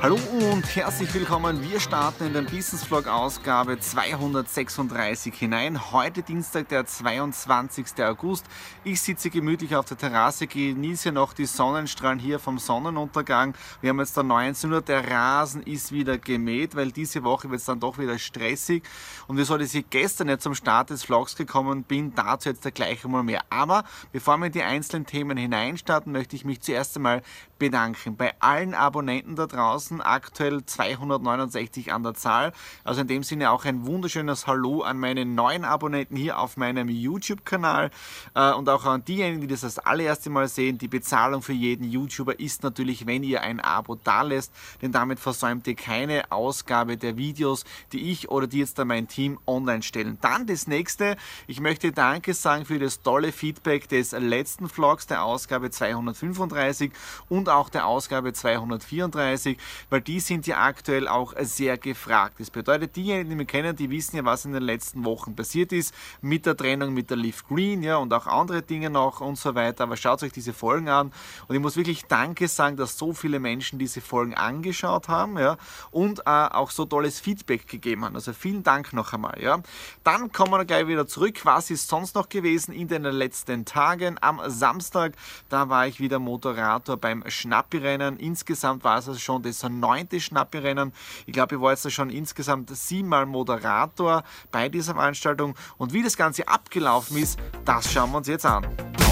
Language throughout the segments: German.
Hallo und herzlich willkommen. Wir starten in den Business Vlog Ausgabe 236 hinein. Heute Dienstag, der 22. August. Ich sitze gemütlich auf der Terrasse, genieße noch die Sonnenstrahlen hier vom Sonnenuntergang. Wir haben jetzt da 19 Uhr, der Rasen ist wieder gemäht, weil diese Woche wird es dann doch wieder stressig. Und wieso dass ich gestern nicht zum Start des Vlogs gekommen bin, dazu jetzt gleich einmal mehr. Aber bevor wir in die einzelnen Themen hineinstarten, möchte ich mich zuerst einmal bedanken bei allen Abonnenten da draußen draußen, aktuell 269 an der Zahl. Also in dem Sinne auch ein wunderschönes Hallo an meine neuen Abonnenten hier auf meinem YouTube-Kanal äh, und auch an diejenigen, die das das allererste Mal sehen. Die Bezahlung für jeden YouTuber ist natürlich, wenn ihr ein Abo da lässt, denn damit versäumt ihr keine Ausgabe der Videos, die ich oder die jetzt da mein Team online stellen. Dann das nächste, ich möchte Danke sagen für das tolle Feedback des letzten Vlogs, der Ausgabe 235 und auch der Ausgabe 234 weil die sind ja aktuell auch sehr gefragt. Das bedeutet, diejenigen, die wir kennen, die wissen ja, was in den letzten Wochen passiert ist mit der Trennung mit der Leaf Green ja, und auch andere Dinge noch und so weiter. Aber schaut euch diese Folgen an und ich muss wirklich Danke sagen, dass so viele Menschen diese Folgen angeschaut haben ja, und äh, auch so tolles Feedback gegeben haben. Also vielen Dank noch einmal. Ja. Dann kommen wir gleich wieder zurück. Was ist sonst noch gewesen in den letzten Tagen? Am Samstag, da war ich wieder Moderator beim Schnappi-Rennen. Insgesamt war es also schon das neunte Schnappi-Rennen. Ich glaube, ich war jetzt schon insgesamt siebenmal Moderator bei dieser Veranstaltung. Und wie das Ganze abgelaufen ist, das schauen wir uns jetzt an.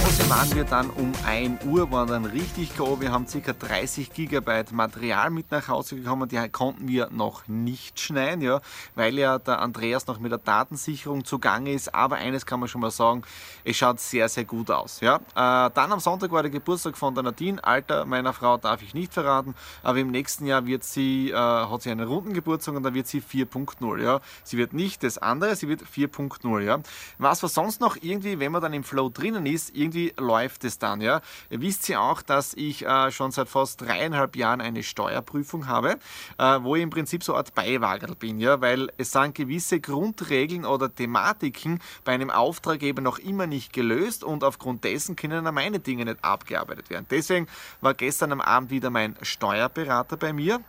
Hause waren wir dann um 1 Uhr, waren dann richtig grob. Wir haben ca. 30 Gigabyte Material mit nach Hause gekommen. Die konnten wir noch nicht schneiden, ja, weil ja der Andreas noch mit der Datensicherung zugange ist. Aber eines kann man schon mal sagen, es schaut sehr, sehr gut aus. Ja. Äh, dann am Sonntag war der Geburtstag von der Nadine. Alter meiner Frau darf ich nicht verraten, aber im nächsten Jahr wird sie, äh, hat sie einen runden Geburtstag und dann wird sie 4.0. Ja. Sie wird nicht das andere, sie wird 4.0. Ja. Was war sonst noch irgendwie, wenn man dann im Flow drinnen ist, irgendwie läuft es dann. Ja. Ihr wisst ja auch, dass ich äh, schon seit fast dreieinhalb Jahren eine Steuerprüfung habe, äh, wo ich im Prinzip so eine Art Beiwagerl bin, ja, weil es sind gewisse Grundregeln oder Thematiken bei einem Auftraggeber noch immer nicht gelöst und aufgrund dessen können meine Dinge nicht abgearbeitet werden. Deswegen war gestern am Abend wieder mein Steuerberater bei mir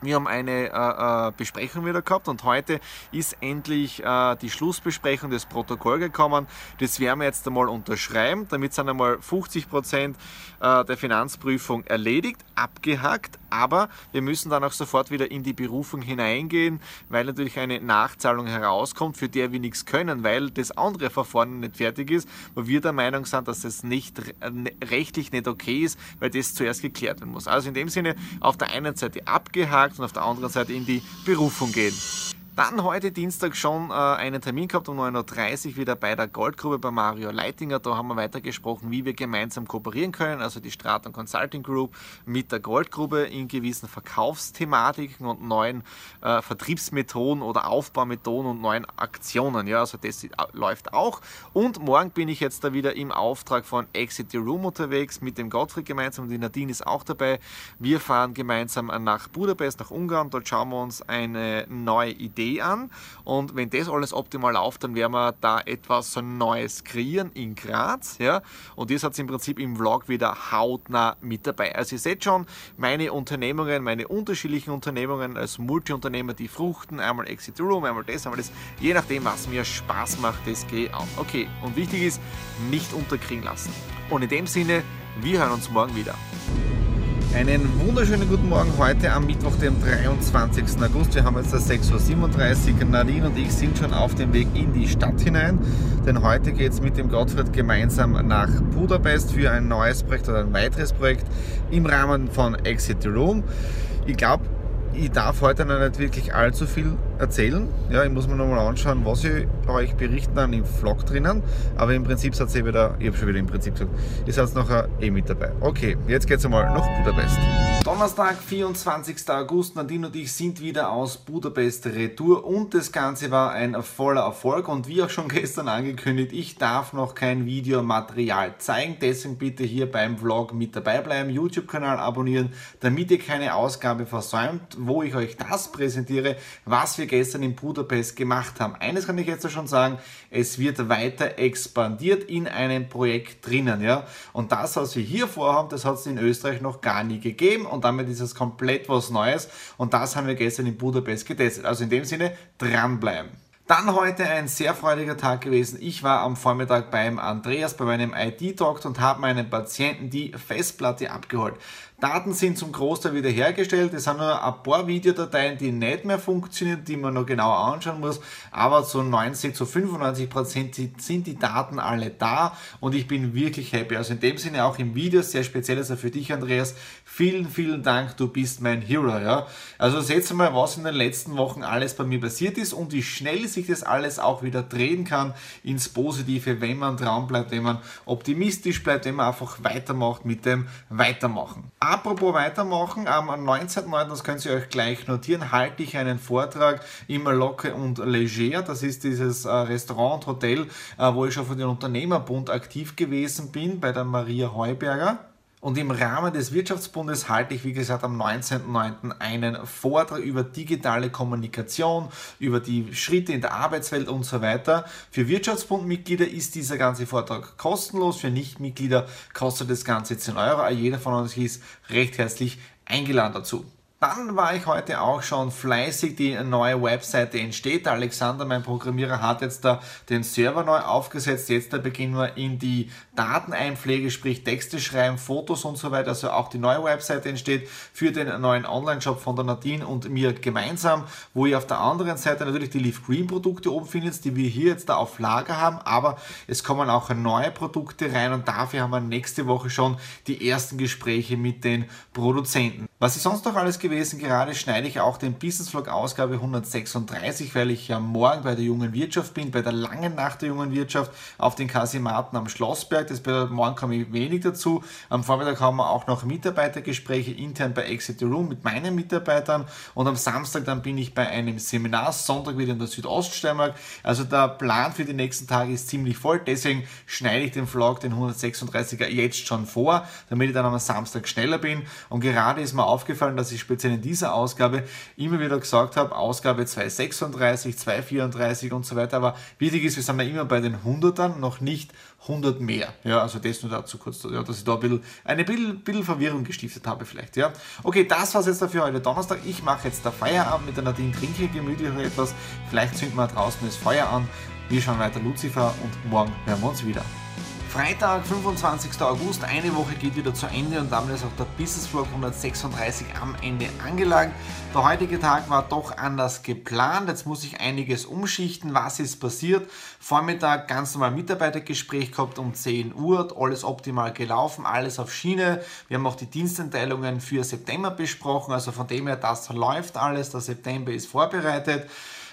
wir haben eine äh, äh, Besprechung wieder gehabt und heute ist endlich äh, die Schlussbesprechung des Protokolls gekommen. Das werden wir jetzt einmal unterschreiben. Damit sind einmal 50 Prozent äh, der Finanzprüfung erledigt, abgehakt. Aber wir müssen dann auch sofort wieder in die Berufung hineingehen, weil natürlich eine Nachzahlung herauskommt, für die wir nichts können, weil das andere Verfahren nicht fertig ist, wo wir der Meinung sind, dass das nicht ne, rechtlich nicht okay ist, weil das zuerst geklärt werden muss. Also in dem Sinne auf der einen Seite abgehakt und auf der anderen Seite in die Berufung gehen. Dann heute Dienstag schon äh, einen Termin gehabt um 9.30 Uhr wieder bei der Goldgrube bei Mario Leitinger. Da haben wir weitergesprochen, wie wir gemeinsam kooperieren können, also die Straton Consulting Group mit der Goldgrube in gewissen Verkaufsthematiken und neuen äh, Vertriebsmethoden oder Aufbaumethoden und neuen Aktionen. Ja, also das läuft auch. Und morgen bin ich jetzt da wieder im Auftrag von Exit the Room unterwegs mit dem Gottfried gemeinsam. Die Nadine ist auch dabei. Wir fahren gemeinsam nach Budapest, nach Ungarn. Dort schauen wir uns eine neue Idee an. Und wenn das alles optimal läuft, dann werden wir da etwas Neues kreieren in Graz. Ja? Und das hat es im Prinzip im Vlog wieder hautnah mit dabei. Also ihr seht schon, meine Unternehmungen, meine unterschiedlichen Unternehmungen als Multiunternehmer, die fruchten, einmal Exit Room, einmal das, einmal das. Je nachdem, was mir Spaß macht, das gehe auf. Okay, und wichtig ist, nicht unterkriegen lassen. Und in dem Sinne, wir hören uns morgen wieder. Einen wunderschönen guten Morgen heute am Mittwoch, dem 23. August. Wir haben jetzt das 6.37 Uhr. Nadine und ich sind schon auf dem Weg in die Stadt hinein, denn heute geht es mit dem Gottfried gemeinsam nach Budapest für ein neues Projekt oder ein weiteres Projekt im Rahmen von Exit Room. Ich glaube, ich darf heute noch nicht wirklich allzu viel erzählen. Ja, ich muss mir nochmal anschauen, was ich euch berichten dann im Vlog drinnen. Aber im Prinzip seid ihr wieder, ich habe schon wieder im Prinzip gesagt, ihr seid nachher eh mit dabei. Okay, jetzt geht es einmal nach Budapest. Donnerstag, 24. August. Nadine und ich sind wieder aus Budapest retour und das Ganze war ein voller Erfolg. Und wie auch schon gestern angekündigt, ich darf noch kein Videomaterial zeigen. Deswegen bitte hier beim Vlog mit dabei bleiben, YouTube-Kanal abonnieren, damit ihr keine Ausgabe versäumt, wo ich euch das präsentiere, was wir gestern in Budapest gemacht haben. Eines kann ich jetzt schon sagen, es wird weiter expandiert in einem Projekt drinnen. Ja? Und das, was wir hier vorhaben, das hat es in Österreich noch gar nie gegeben und damit ist es komplett was Neues und das haben wir gestern in Budapest getestet. Also in dem Sinne, dranbleiben. Dann heute ein sehr freudiger Tag gewesen. Ich war am Vormittag beim Andreas bei meinem ID-Talk und habe meinem Patienten die Festplatte abgeholt. Daten sind zum Großteil wiederhergestellt. Es sind nur ein paar Videodateien, die nicht mehr funktionieren, die man noch genauer anschauen muss. Aber zu 90, zu 95 Prozent sind die Daten alle da und ich bin wirklich happy. Also in dem Sinne auch im Video sehr speziell also für dich, Andreas. Vielen, vielen Dank. Du bist mein Hero. Ja? Also seht mal, was in den letzten Wochen alles bei mir passiert ist und wie schnell sich das alles auch wieder drehen kann ins Positive, wenn man dran bleibt, wenn man optimistisch bleibt, wenn man einfach weitermacht mit dem Weitermachen. Apropos weitermachen, am 19.09., das könnt ihr euch gleich notieren, halte ich einen Vortrag im Locke und Leger. Das ist dieses äh, Restaurant und Hotel, äh, wo ich schon für den Unternehmerbund aktiv gewesen bin, bei der Maria Heuberger. Und im Rahmen des Wirtschaftsbundes halte ich, wie gesagt, am 19.09. einen Vortrag über digitale Kommunikation, über die Schritte in der Arbeitswelt und so weiter. Für Wirtschaftsbundmitglieder ist dieser ganze Vortrag kostenlos, für Nichtmitglieder kostet das Ganze 10 Euro. Jeder von uns ist recht herzlich eingeladen dazu. Dann war ich heute auch schon fleißig, die neue Webseite entsteht. Der Alexander, mein Programmierer, hat jetzt da den Server neu aufgesetzt. Jetzt da beginnen wir in die Dateneinpflege, sprich Texte schreiben, Fotos und so weiter. Also auch die neue Webseite entsteht für den neuen Online-Shop von der Nadine und mir gemeinsam, wo ihr auf der anderen Seite natürlich die Leaf Green Produkte oben findet, die wir hier jetzt da auf Lager haben. Aber es kommen auch neue Produkte rein und dafür haben wir nächste Woche schon die ersten Gespräche mit den Produzenten. Was ist sonst noch alles gewesen? Gerade schneide ich auch den Business Vlog Ausgabe 136, weil ich ja morgen bei der jungen Wirtschaft bin, bei der langen Nacht der jungen Wirtschaft auf den Kasimaten am Schlossberg. Das bedeutet, morgen komme ich wenig dazu. Am Vormittag haben wir auch noch Mitarbeitergespräche intern bei Exit the Room mit meinen Mitarbeitern und am Samstag dann bin ich bei einem Seminar, Sonntag wieder in der Südoststeiermark. Also der Plan für die nächsten Tage ist ziemlich voll, deswegen schneide ich den Vlog, den 136er jetzt schon vor, damit ich dann am Samstag schneller bin und gerade ist mir aufgefallen, dass ich speziell in dieser Ausgabe immer wieder gesagt habe, Ausgabe 236, 234 und so weiter. Aber wichtig ist, wir sind ja immer bei den 100ern, noch nicht 100 mehr. Ja, also das nur dazu kurz, ja, dass ich da ein bisschen, eine bisschen, bisschen Verwirrung gestiftet habe vielleicht. Ja. Okay, das war es jetzt dafür heute Donnerstag. Ich mache jetzt der Feierabend mit der Nadine Trinke gemütlich etwas. Vielleicht zünden wir draußen das Feuer an. Wir schauen weiter Lucifer und morgen hören wir uns wieder. Freitag, 25. August, eine Woche geht wieder zu Ende und damit ist auch der Business Vlog 136 am Ende angelangt. Der heutige Tag war doch anders geplant. Jetzt muss ich einiges umschichten. Was ist passiert? Vormittag ganz normal Mitarbeitergespräch gehabt um 10 Uhr, alles optimal gelaufen, alles auf Schiene. Wir haben auch die Dienstenteilungen für September besprochen, also von dem her, das läuft alles. Der September ist vorbereitet.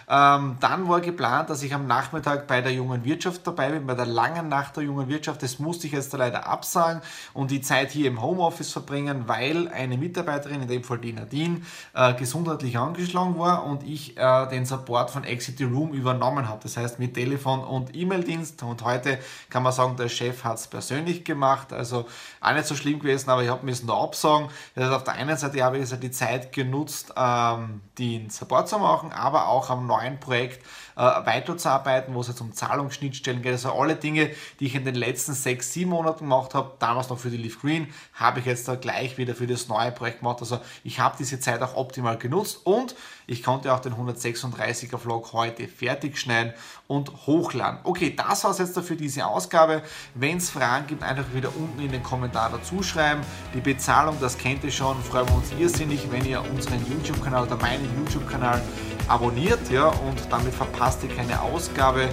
Ähm, dann war geplant, dass ich am Nachmittag bei der jungen Wirtschaft dabei bin, bei der langen Nacht der jungen Wirtschaft. Das musste ich jetzt leider absagen und die Zeit hier im Homeoffice verbringen, weil eine Mitarbeiterin, in dem Fall die Nadine, äh, gesundheitlich angeschlagen war und ich äh, den Support von Exit Room übernommen habe. Das heißt mit Telefon und E-Mail-Dienst. Und heute kann man sagen, der Chef hat es persönlich gemacht. Also auch nicht so schlimm gewesen, aber ich habe müssen da absagen. Das heißt, auf der einen Seite habe ich die Zeit genutzt, ähm, den Support zu machen, aber auch am neuen Projekt äh, weiterzuarbeiten, wo es jetzt um Zahlungsschnittstellen geht. Also alle Dinge, die ich in den letzten sechs, sieben Monaten gemacht habe, damals noch für die Leaf Green, habe ich jetzt da gleich wieder für das neue Projekt gemacht. Also ich habe diese Zeit auch optimal genutzt und ich konnte auch den 136er Vlog heute fertig schneiden und hochladen. Okay, das war es jetzt dafür diese Ausgabe. Wenn es Fragen gibt, einfach wieder unten in den Kommentar dazu schreiben. Die Bezahlung, das kennt ihr schon, freuen wir uns irrsinnig, wenn ihr unseren YouTube-Kanal oder meinen YouTube-Kanal abonniert ja, und damit verpasst ihr keine Ausgabe,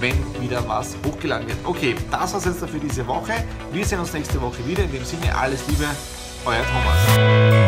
wenn wieder was hochgeladen wird. Okay, das war es jetzt für diese Woche. Wir sehen uns nächste Woche wieder. In dem Sinne, alles Liebe, euer Thomas.